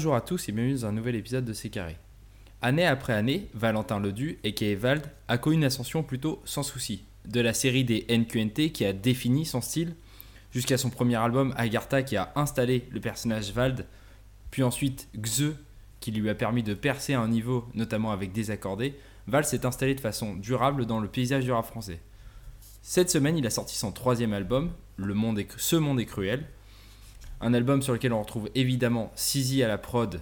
Bonjour à tous et bienvenue dans un nouvel épisode de C'est Carré. Année après année, Valentin Ledu, et Vald, a connu une ascension plutôt sans souci. De la série des NQNT qui a défini son style, jusqu'à son premier album Agartha qui a installé le personnage Vald, puis ensuite Xe qui lui a permis de percer à un niveau, notamment avec Désaccordé, Val s'est installé de façon durable dans le paysage du rap français. Cette semaine, il a sorti son troisième album, le Ce monde est cruel. Un album sur lequel on retrouve évidemment Sizi à la prod,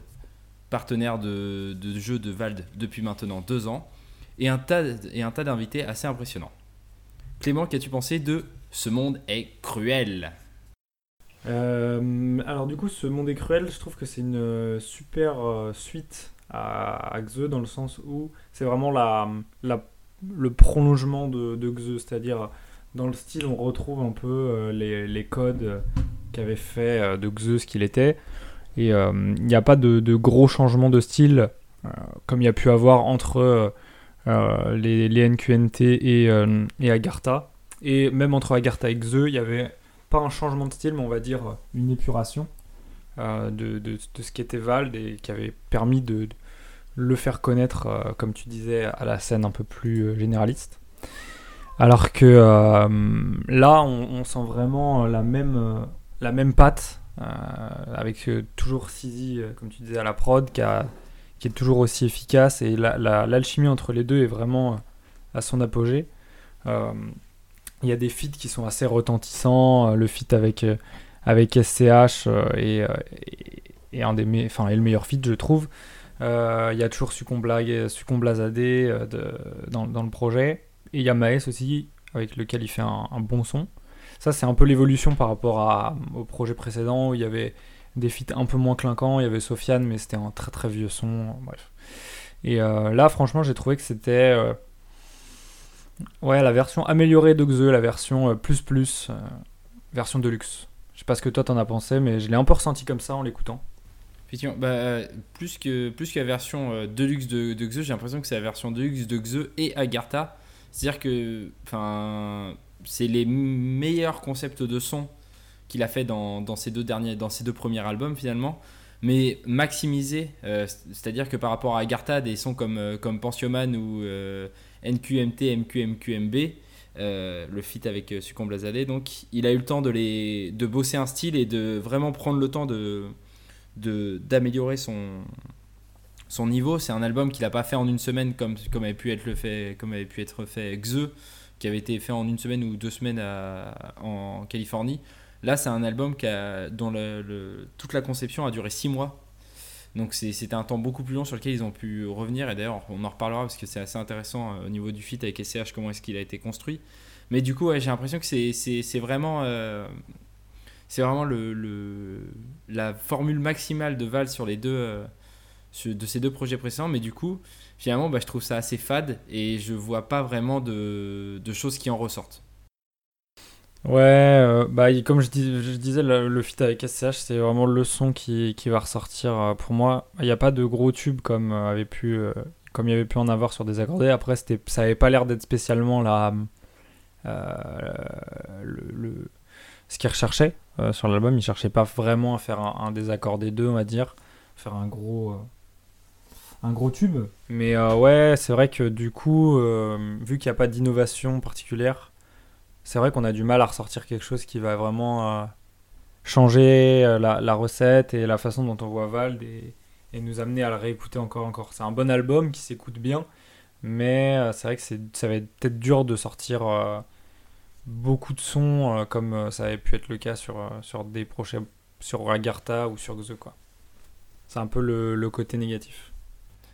partenaire de, jeu de Vald depuis maintenant deux ans, et un tas, d'invités assez impressionnants. Clément, qu'as-tu pensé de Ce monde est cruel? Euh, alors du coup, ce monde est cruel, je trouve que c'est une euh, super euh, suite à, Xe dans le sens où c'est vraiment la, le prolongement de, de Xe, c'est-à-dire dans le style on retrouve un peu les, les, codes qu'avait fait de Xe ce qu'il était. Et il n'y a pas de, de, gros changements de style comme il y a pu avoir entre les, NQNT et, et Agartha. Et même entre Agartha et Xe, il y avait pas un changement de style, mais on va dire une épuration euh, de, de, de, ce qu'était Vald et qui avait permis de, le faire connaître, euh, comme tu disais, à la scène un peu plus euh, généraliste. Alors que là, on, sent vraiment la même, la même patte, avec toujours Sizi, comme tu disais, à la prod, qui, est toujours aussi efficace, et l'alchimie la, entre les deux est vraiment à son apogée. Il y a des feats qui sont assez retentissants. Euh, le feat avec, euh, avec SCH euh, est, un des est le meilleur feat, je trouve. il y a toujours Sucomblazadé dans, dans, le projet. Et il y a Maes aussi, avec lequel il fait un, bon son. Ça, c'est un peu l'évolution par rapport à, au projet précédent où il y avait des feats un peu moins clinquants. Il y avait Sofiane, mais c'était un très très vieux son. Bref. Et là, franchement, j'ai trouvé que c'était Ouais, la version améliorée de Xe, la version euh, plus plus, euh, version deluxe. Je sais pas ce que toi t'en as pensé, mais je l'ai un peu ressenti comme ça en l'écoutant. Effectivement, bah, euh, plus, que, plus que la version deluxe de, de j'ai l'impression que c'est la version deluxe de Xe et Agartha. C'est-à-dire que c'est les meilleurs concepts de son qu'il a fait dans, dans, ces deux derniers, dans ces deux premiers albums finalement mais maximisé, c'est-à-dire que par rapport à Agartha, des sons comme, comme Pensioman ou NQMT, MQMQMB, euh, le fit avec euh, Succombe Donc il a eu le temps de, les, de bosser un style et de vraiment prendre le temps de, d'améliorer son, son niveau. C'est un album qu'il n'a pas fait en une semaine comme, comme, avait pu être le fait, comme avait pu être fait Xe, qui avait été fait en une semaine ou deux semaines en Californie. Là, c'est un album qui a, dont le, toute la conception a duré six mois. Donc c'était un temps beaucoup plus long sur lequel ils ont pu revenir. Et d'ailleurs, on en reparlera parce que c'est assez intéressant euh, au niveau du fit avec SCH, comment est-ce qu'il a été construit. Mais du coup, j'ai l'impression que c'est vraiment, euh, vraiment le, la formule maximale de Val sur les deux, euh, de ces deux projets précédents. Mais du coup, finalement, bah, je trouve ça assez fade et je vois pas vraiment de, de choses qui en ressortent. Ouais, euh, bah, comme je, disais, le, le feat avec SCH, c'est vraiment le son qui, qui va ressortir euh, pour moi. Il n'y a pas de gros tubes comme, euh, avait pu, il y avait pu en avoir sur des accordés. Après, ça n'avait pas l'air d'être spécialement la, le, ce qu'il recherchait sur l'album. Il cherchait pas vraiment à faire un, un désaccordé 2, on va dire, faire un gros, un gros tube. Mais ouais, c'est vrai que du coup, vu qu'il n'y a pas d'innovation particulière, c'est vrai qu'on a du mal à ressortir quelque chose qui va vraiment euh, changer euh, la, recette et la façon dont on voit Vald et, nous amener à le réécouter encore encore. C'est un bon album qui s'écoute bien, mais euh, c'est vrai que ça va être peut-être dur de sortir beaucoup de sons comme ça avait pu être le cas sur, sur des prochains sur Agartha ou sur Xe quoi. C'est un peu le, côté négatif.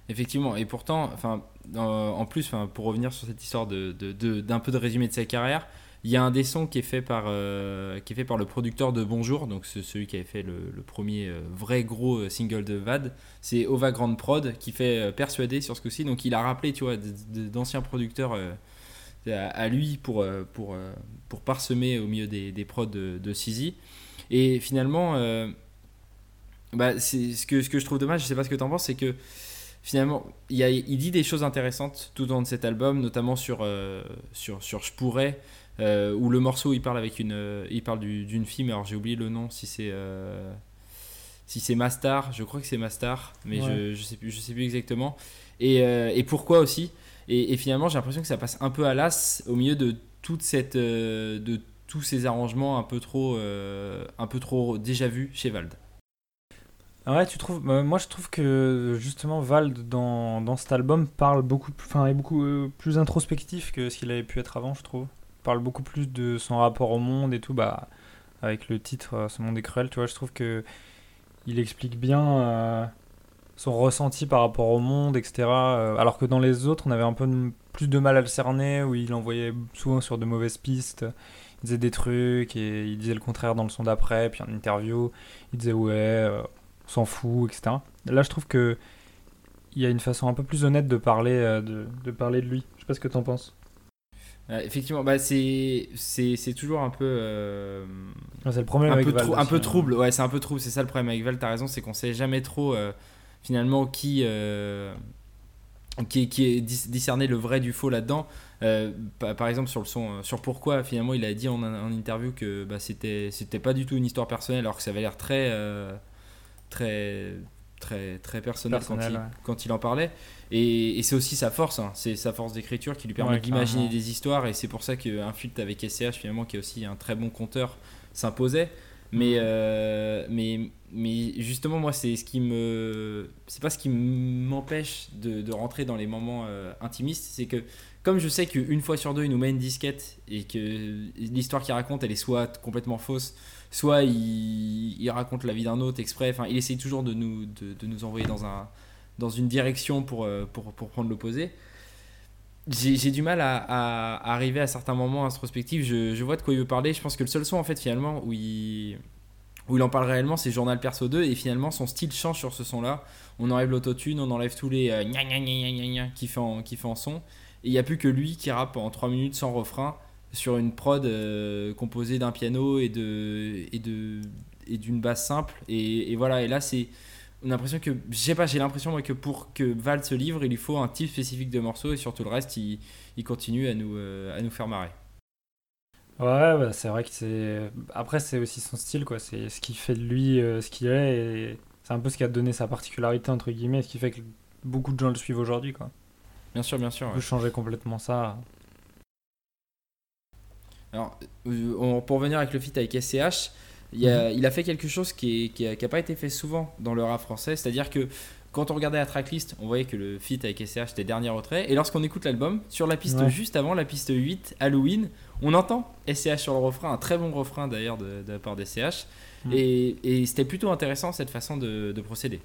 Effectivement, et pourtant, enfin, en plus, pour revenir sur cette histoire d'un de, peu de résumé de sa carrière, il y a un des sons qui est fait par, euh, qui est fait par le producteur de Bonjour, donc celui qui avait fait le, premier euh, vrai gros euh, single de Vad. C'est Ova Grand Prod qui fait Persuader sur ce coup-ci. Donc il a rappelé tu vois, d'anciens producteurs à, lui pour, pour, pour parsemer au milieu des, des prods de, de Et finalement, bah, ce, que, ce que je trouve dommage, je sais pas ce que tu en penses, c'est que finalement, il, a, il, dit des choses intéressantes tout au long de cet album, notamment sur, sur, sur Je pourrais, euh, où le morceau il parle avec une euh, il parle d'une fille mais alors j'ai oublié le nom si c'est euh, si c'est Mastar, je crois que c'est Mastar, mais Ouais. je, je sais plus, je sais plus exactement. Et, euh, et pourquoi aussi? Et, et finalement, j'ai l'impression que ça passe un peu à l'as au milieu de toute cette, euh, de tous ces arrangements un peu trop, euh, un peu trop déjà vus chez Vald. Ah Ouais, tu trouves bah, Moi, je trouve que justement Vald dans, dans cet album parle beaucoup, enfin, est beaucoup euh, plus introspectif que ce qu'il avait pu être avant, je trouve. Parle beaucoup plus de son rapport au monde et tout, bah, avec le titre euh, Ce monde est cruel, tu vois. Je trouve que il explique bien euh, son ressenti par rapport au monde, etc. alors que dans les autres, on avait un peu plus de mal à le cerner, où il envoyait souvent sur de mauvaises pistes. Il disait des trucs et il disait le contraire dans le son d'après, puis en interview, il disait ouais. S'en fout, etc. Là, je trouve que il y a une façon un peu plus honnête de parler, euh, de, de parler de lui. Je sais pas ce que t'en penses. Euh, effectivement, bah, c'est, toujours un peu. euh, c'est le problème un avec peu, trou- un peu trouble. Ouais, c'est un peu trouble. C'est ça le problème avec Val. T'as raison, c'est qu'on sait jamais trop euh, finalement qui, qui, qui est dis- discerner le vrai du faux là-dedans. Pa- par exemple sur le son, sur pourquoi finalement il a dit en, en interview que bah, c'était, c'était pas du tout une histoire personnelle, alors que ça avait l'air très, très, très, très personnel, Personnel, quand, il, quand il en parlait. Et, et c'est aussi sa force, hein. c'est sa force d'écriture qui lui permet Ouais, d'imaginer des histoires. Et c'est pour ça qu'un feat avec SCH, finalement, qui est aussi un très bon conteur, s'imposait. Mais, euh, mais, mais justement, moi, c'est ce qui me. C'est pas ce qui m'empêche de, de rentrer dans les moments euh, intimistes. C'est que, comme je sais qu'une fois sur deux, il nous met une disquette et que l'histoire qu'il raconte, elle est soit complètement fausse, soit il, il raconte la vie d'un autre exprès. Enfin, il essaye toujours de nous, de, de nous envoyer dans, un, dans une direction pour, euh, pour, pour prendre l'opposé. J'ai du mal à, à- arriver à certains moments introspectifs. Je, je vois de quoi il veut parler. Je pense que le seul son, en fait, finalement, où il, où il en parle réellement, c'est Journal Perso 2. Et finalement, son style change sur ce son-là. On enlève l'autotune, on enlève tous les euh, gna gna gna gna gna qui fait en, qui en son. Et il n'y a plus que lui qui rappe en 3 minutes sans refrain sur une prod euh, composée d'un piano et de et de et d'une basse simple et, et voilà et là c'est on a l'impression que je sais pas j'ai l'impression moi que pour que Val se livre il lui faut un type spécifique de morceaux et sur tout le reste il, il continue à nous euh, à nous faire marrer Ouais, bah, c'est vrai que c'est. Après, c'est aussi son style, quoi. C'est ce qui fait de lui euh, ce qu'il est. Et c'est un peu ce qui a donné sa particularité, entre guillemets, ce qui fait que beaucoup de gens le suivent aujourd'hui, quoi. bien sûr bien sûr On ouais. peut changer complètement ça. Alors, euh, on- pour revenir avec le feat avec SCH, il, a, il a fait quelque chose qui n'a pas été fait souvent dans le rap français, c'est-à-dire que quand on regardait la tracklist, on voyait que le feat avec SCH était dernier retrait, et lorsqu'on écoute l'album, sur la piste Ouais. juste avant, la piste 8, Halloween, on entend SCH sur le refrain, un très bon refrain d'ailleurs de, de la part d'SCH, Mm. et, et c'était plutôt intéressant cette façon de, de procéder.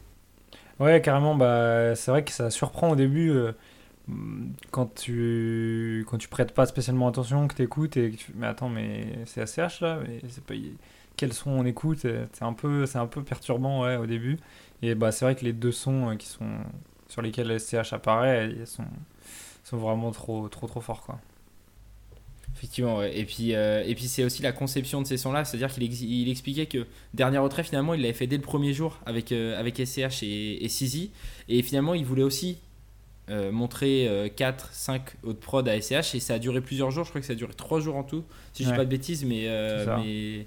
Ouais, carrément, bah, c'est vrai que ça surprend au début euh, quand tu quand tu prêtes pas spécialement attention, que tu écoutes et que tu mais attends, mais c'est ACH là, mais c'est pas quel son on écoute, euh, c'est un peu c'est un peu perturbant ouais au début. Et bah c'est vrai que les deux sons euh, qui sont sur lesquels SCH apparaît, ils sont sont vraiment trop trop trop forts quoi. Effectivement, et puis, euh, et puis c'est aussi la conception de ces sons-là, c'est-à-dire qu'il ex- il expliquait que Dernier Retrait, finalement, il l'avait fait dès le premier jour avec, euh, avec SCH et, et Sizi, et finalement, il voulait aussi euh, montrer 4, 5 autres prods à SCH, et ça a duré plusieurs jours, je crois que ça a duré 3 jours en tout, si je dis Ouais. pas de bêtises, mais, euh, mais,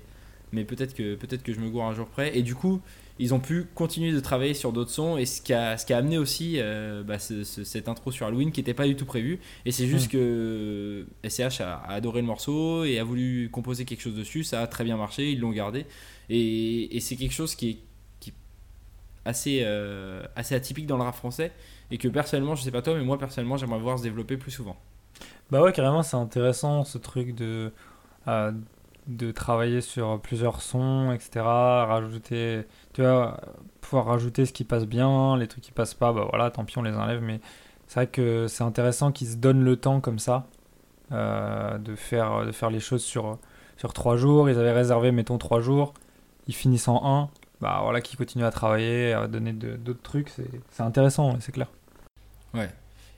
mais peut-être que, peut que je me gourre un jour près, et du coup, ils ont pu continuer de travailler sur d'autres sons, et ce qui a, ce qui a amené aussi euh, bah, ce- ce- cette intro sur Halloween qui n'était pas du tout prévue, et c'est juste que SCH a, a adoré le morceau et a voulu composer quelque chose dessus. Ça a très bien marché, ils l'ont gardé. Et, et c'est quelque chose qui est assez, euh, assez atypique dans le rap français. Et que personnellement, je sais pas toi, mais moi personnellement, j'aimerais voir se développer plus souvent. Bah ouais, carrément, c'est intéressant ce truc de, euh, de travailler sur plusieurs sons, etc. Rajouter, tu vois, pouvoir rajouter ce qui passe bien, les trucs qui passent pas, bah voilà, tant pis, on les enlève. Mais c'est vrai que c'est intéressant qu'ils se donnent le temps comme ça euh, de, faire, de faire les choses sur, sur trois jours. Ils avaient réservé, mettons, trois jours. Ils finissent en un. Bah voilà, qu'ils continuent à travailler, à donner d'autres trucs. C'est intéressant, c'est clair. Ouais.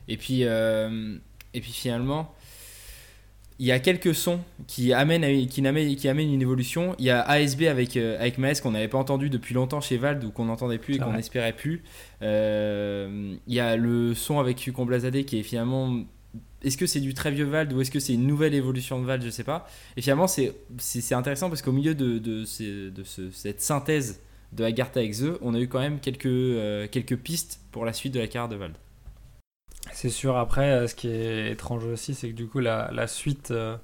Et puis, euh, et puis finalement, il y a quelques sons qui amènent, qui amènent, qui amènent une évolution. Il y a ASB avec, euh, avec Maes qu'on n'avait pas entendu depuis longtemps chez Vald ou qu'on n'entendait plus et qu'on n'espérait plus. Euh, il y a le son avec Yukon Blazadé qui est finalement. Est-ce que c'est du très vieux Vald ou est-ce que c'est une nouvelle évolution de Vald Je sais pas. Et finalement, c'est intéressant parce qu'au milieu de, de, de ce- cette synthèse de Agartha Exe, on a eu quand même quelques, euh, quelques pistes pour la suite de la carrière de Vald. C'est sûr, après, euh, ce qui est étrange aussi, c'est que du coup, la, la suite, euh,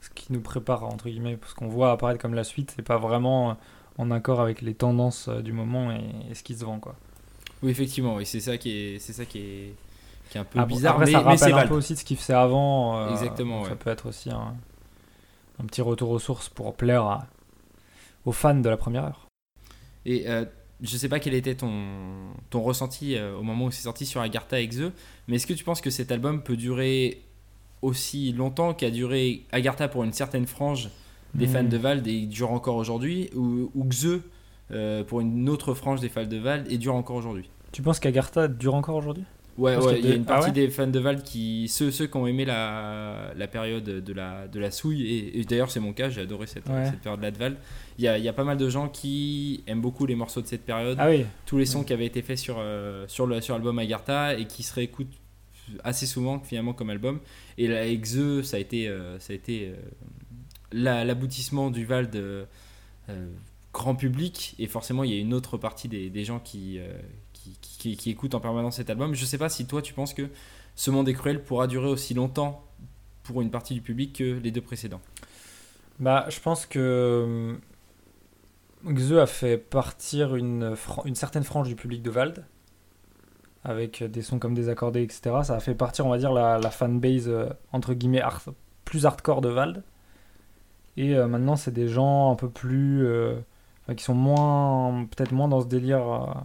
ce qui nous prépare, entre guillemets, ce qu'on voit apparaître comme la suite, c'est pas vraiment en accord avec les tendances du moment et, et ce qui se vend, quoi. Oui, effectivement, oui, c'est ça qui est, c'est ça qui est, qui est un peu bizarre, après, mais, ça mais rappelle un Vald. peu aussi de ce qu'il faisait avant. euh, Exactement, Ça ouais. peut être aussi un, un petit retour aux sources pour plaire à- aux fans de la première heure. Et euh, je sais pas quel était ton, ton ressenti euh, au moment où c'est sorti sur Agartha Exe, mais est-ce que tu penses que cet album peut durer aussi longtemps qu'a duré Agartha pour une certaine frange des fans Hmm. de Vald et dure encore aujourd'hui, ou, ou Xe euh, pour une autre frange des fans de Vald et dure encore aujourd'hui? Tu penses qu'Agartha dure encore aujourd'hui? Ouais, il y a une ah partie ouais des fans de Vald qui. Ceux, ceux qui ont aimé la, la période de la, de la souille, et, et d'ailleurs c'est mon cas, j'ai adoré cette, Ouais. cette période-là de Vald. Il y, a, il y a pas mal de gens qui aiment beaucoup les morceaux de cette période, Ah oui, tous les sons qui avaient été faits sur, euh, sur, le, sur l'album Agartha et qui se réécoutent assez souvent finalement comme album. Et la Exe, ça a été, euh, ça a été euh, la- l'aboutissement du Vald euh, grand public, et forcément il y a une autre partie des, des gens qui, qui, qui- écoutent en permanence cet album. Je sais pas si toi tu penses que Ce Monde est Cruel pourra durer aussi longtemps pour une partie du public que les deux précédents. Bah, je pense que euh, Xe a fait partir une, certaine frange du public de Vald, avec des sons comme Désaccordés, etc. Ça a fait partir, on va dire, la, fanbase, euh, entre guillemets, plus hardcore de Vald. Et euh, maintenant, c'est des gens un peu plus. euh, qui sont moins. peut-être moins dans ce délire.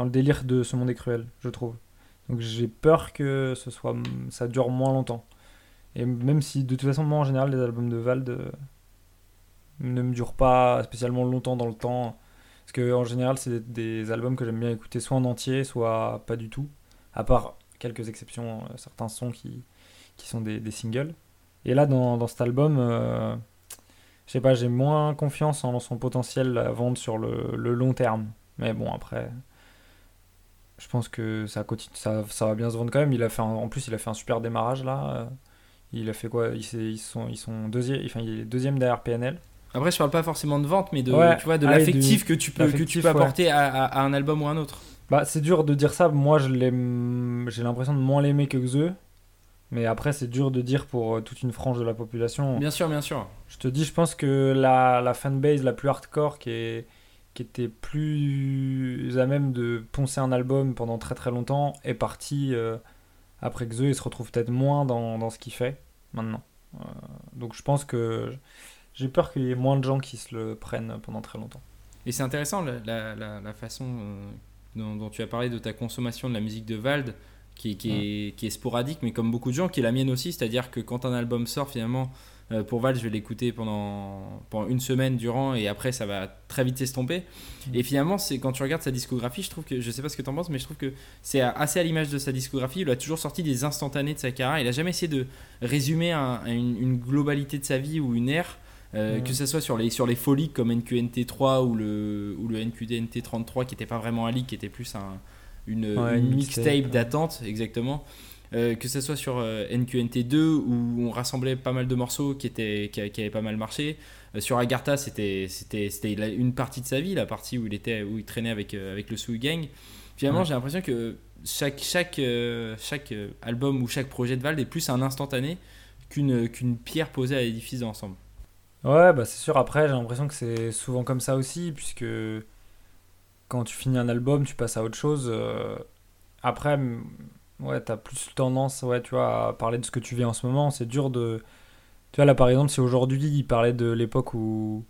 Dans le délire de ce monde est cruel, je trouve. Donc j'ai peur que ce soit, ça dure moins longtemps. Et même si, de toute façon, moi, en général, les albums de Vald. euh, ne me dure pas spécialement longtemps dans le temps. Parce que en général, c'est des, albums que j'aime bien écouter soit en entier, soit pas du tout. À part quelques exceptions, euh, certains sons qui, qui sont des, singles. Et là, dans, dans cet album, euh, je sais pas, j'ai moins confiance en son potentiel à vendre sur le long terme. Mais bon, après, je pense que ça, continue, ça, ça va bien se vendre quand même. Il a fait un- en plus, il a fait un super démarrage là. Il a fait quoi? Ils, sont, ils sont deuxième, enfin, il est deuxième derrière PNL. Après, je parle pas forcément de vente, mais de, Ouais. tu vois, de Ah, l'affectif que tu peux, que tu peux ouais. apporter à, à- à un album ou à un autre. Bah, c'est dur de dire ça. Moi. J'ai l'impression de moins l'aimer que Xe. Mais après, c'est dur de dire pour euh, toute une frange de la population. Bien sûr, bien sûr. Je te dis, je pense que la, la fanbase la plus hardcore qui, est, qui était plus à même de poncer un album pendant très très longtemps est partie euh, après Xe et se retrouve peut-être moins dans, dans ce qu'il fait maintenant. Euh, donc je pense que j'ai peur qu'il y ait moins de gens qui se le prennent pendant très longtemps. Et c'est intéressant la- la façon euh, dont, dont tu as parlé de ta consommation de la musique de Vald, qui, qui est, qui est sporadique, mais comme beaucoup de gens, qui est la mienne aussi. C'est-à-dire que quand un album sort, finalement, euh, pour Vald, je vais l'écouter pendant, pendant une semaine durant, et après, ça va très vite s'estomper. Mm. Et finalement, c'est quand tu regardes sa discographie, je trouve que, je sais pas ce que tu en penses, mais je trouve que c'est assez à l'image de sa discographie. Il a toujours sorti des instantanés de sa carrière. Il a jamais essayé de résumer un- une, une globalité de sa vie ou une ère. Euh, Mm. Que ce soit sur les, sur les folies comme NQNT3 ou le, ou le NQDNT33 qui était pas vraiment un leak, qui était plus un, une, Ouais, une une mixtape d'attente, exactement. Euh, que ce soit sur euh, NQNT2 où on rassemblait pas mal de morceaux qui, étaient, qui, qui avaient pas mal marché. Euh, sur Agartha, c'était une partie de sa vie, la partie où il, était, où il traînait avec, avec le Sui Gang. Finalement, Ouais. j'ai l'impression que chaque, chaque, chaque album ou chaque projet de Vald est plus un instantané qu'une qu'une pierre posée à l'édifice d'ensemble. Ouais, bah c'est sûr. Après, j'ai l'impression que c'est souvent comme ça aussi, puisque quand tu finis un album, tu passes à autre chose. euh, Après, ouais, t'as plus tendance, ouais, tu vois, à parler de ce que tu vis en ce moment. C'est dur de. Tu vois, là, par exemple, si aujourd'hui il parlait de l'époque où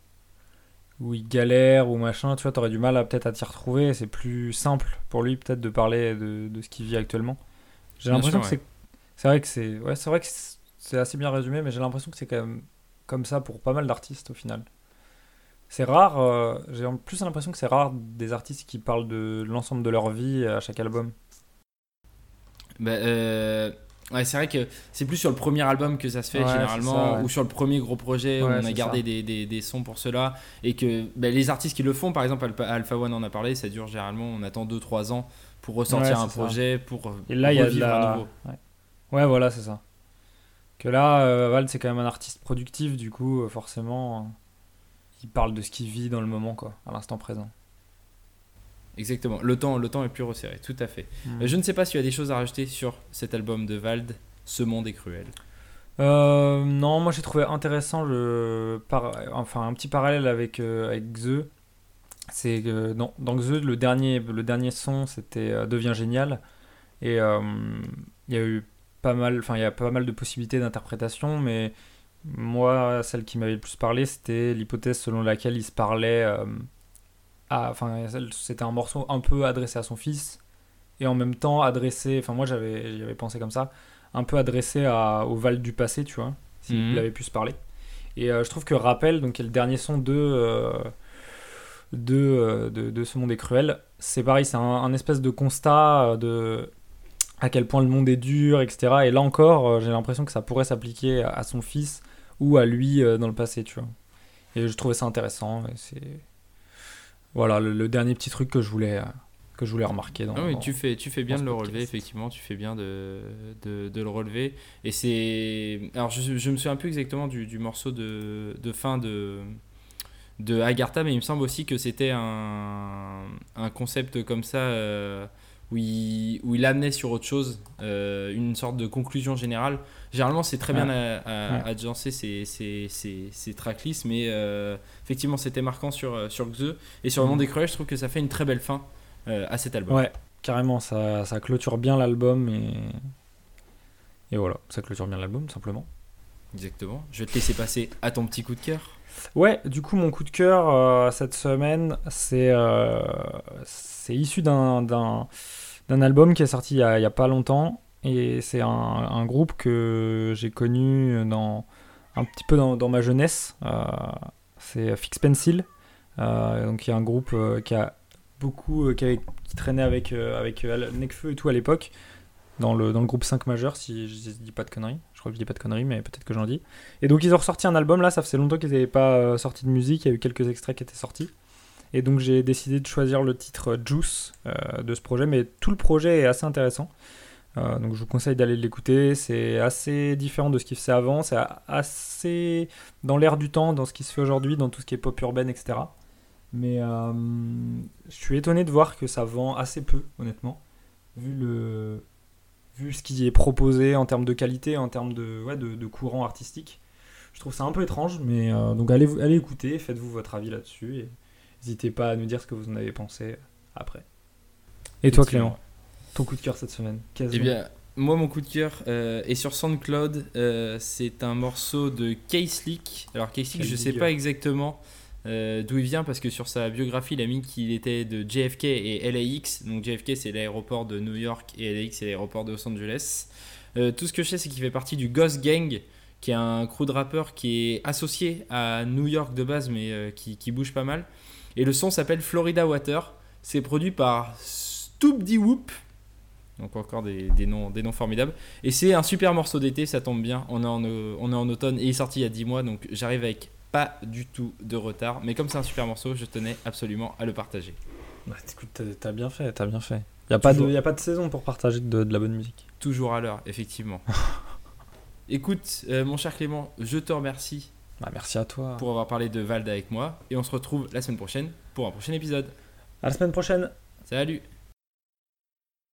où il galère ou machin, tu vois, t'aurais du mal à peut-être à t'y retrouver. C'est plus simple pour lui peut-être de parler de, de ce qu'il vit actuellement. J'ai l'impression que c'est c'est vrai que c'est ouais, c'est vrai que c'est assez bien résumé, mais j'ai l'impression que c'est quand même comme ça pour pas mal d'artistes au final. C'est rare, euh, j'ai en plus l'impression que c'est rare des artistes qui parlent de l'ensemble de leur vie à chaque album. Bah, euh, ouais, c'est vrai que c'est plus sur le premier album que ça se fait Ouais, généralement, c'est ça, ouais. ou sur le premier gros projet où on a gardé des, des, des sons pour cela. Et que bah, les artistes qui le font, par exemple Alpha, One en a parlé, ça dure généralement, on attend 2-3 ans pour ressortir un ça. projet, pour Et là, il y a la... à nouveau. Ouais. Voilà, c'est ça. Que là, euh, Val, c'est quand même un artiste productif, du coup, forcément, il parle de ce qu'il vit dans le moment, quoi, à l'instant présent. Exactement. Le temps, le temps est plus resserré, tout à fait. Mm. Euh, Je ne sais pas si tu as des choses à rajouter sur cet album de Vald, Ce monde est cruel. Euh, non, moi j'ai trouvé intéressant le par- enfin un petit parallèle avec euh, avec Xe. C'est que dans, dans Xe le dernier le dernier son c'était euh, devient génial et euh, il y a eu pas mal enfin il y a pas mal de possibilités d'interprétation mais moi celle qui m'avait le plus parlé c'était l'hypothèse selon laquelle il se parlait euh, à enfin c'était un morceau un peu adressé à son fils et en même temps adressé enfin moi j'avais j'y avais pensé comme ça un peu adressé à, au Val du passé, tu vois, s'il Mhm. avait pu se parler. Et euh, je trouve que Rappel, donc qui est le dernier son de, euh, de, de, de Ce monde est cruel, c'est pareil, c'est un, un espèce de constat de à quel point le monde est dur, etc. Et là encore, euh, j'ai l'impression que ça pourrait s'appliquer à, son fils ou à lui euh, dans le passé, tu vois. Et je trouvais ça intéressant. c'est voilà le, le dernier petit truc que je voulais euh, que je voulais remarquer dans. Oui, dans- tu fais, tu fais bien de le relever, effectivement, tu fais bien de, de, de le relever. Et c'est. Alors, je, je me souviens plus exactement du, du morceau de, de fin de, de Agartha, mais il me semble aussi que c'était un, un concept comme ça euh, où, il, où il amenait sur autre chose, euh, une sorte de conclusion générale. Généralement, c'est très bien agencer ces, ces, ces, ces tracklists, mais euh, effectivement, c'était marquant sur, sur Xe. Et sur le Mhm. monde des cruels, je trouve que ça fait une très belle fin euh, à cet album. Ouais, carrément, ça, ça clôture bien l'album et. Et voilà, ça clôture bien l'album, simplement. Exactement. Je vais te laisser passer à ton petit coup de cœur. Ouais, du coup, mon coup de cœur euh, cette semaine, c'est euh, issu d'un album qui est sorti il y a, pas longtemps. Et c'est un, groupe que j'ai connu dans, un petit peu dans, ma jeunesse. Euh, c'est Fix Pencil. Euh, donc, il y a un groupe qui a beaucoup qui, traînait avec, avec Necfeu et tout à l'époque. Dans le, dans le groupe 5 majeur, si je dis pas de conneries. Je crois que je dis pas de conneries, mais peut-être que j'en dis. Et donc ils ont ressorti un album là, ça faisait longtemps qu'ils n'avaient pas euh, sorti de musique, il y a eu quelques extraits qui étaient sortis. Et donc j'ai décidé de choisir le titre euh, Juice euh, de ce projet, mais tout le projet est assez intéressant. Donc je vous conseille d'aller l'écouter, c'est assez différent de ce qui se fait avant, c'est assez dans l'air du temps, dans ce qui se fait aujourd'hui, dans tout ce qui est pop urbaine, etc. Mais je suis étonné de voir que ça vend assez peu, honnêtement, vu le vu ce qui est proposé en termes de qualité, en termes de, ouais, de, de courant artistique. Je trouve ça un peu étrange, mais euh, donc allez, allez écouter, faites-vous votre avis là-dessus et n'hésitez pas à nous dire ce que vous en avez pensé après. Et toi Clément, ton coup de cœur cette semaine Eh bien, moi, mon coup de cœur euh, est sur SoundCloud. Euh, c'est un morceau de K-Slick. Alors, K-Slick, Quel je sais big pas exactement euh, d'où il vient parce que sur sa biographie, il a mis qu'il était de JFK et LAX. Donc, JFK, c'est l'aéroport de New York et LAX, c'est l'aéroport de Los Angeles. Euh, tout ce que je sais, c'est qu'il fait partie du Ghost Gang, qui est un crew de rappeurs qui est associé à New York de base, mais euh, qui, bouge pas mal. Et le son s'appelle Florida Water. C'est produit par Stoop D Whoop. Donc encore des, noms, des noms formidables. Et c'est un super morceau d'été, ça tombe bien. On est, en, on est en automne et il est sorti il y a 10 mois, donc j'arrive avec pas du tout de retard. Mais comme c'est un super morceau, je tenais absolument à le partager. Bah, écoute, t'as- bien fait, t'as bien fait. Il n'y a, pas de- y a pas de saison pour partager de, de la bonne musique. Toujours à l'heure, effectivement. Écoute, euh, mon cher Clément, je te remercie Bah, merci à toi. pour avoir parlé de Vald avec moi. Et on se retrouve la semaine prochaine pour un prochain épisode. À la semaine prochaine Salut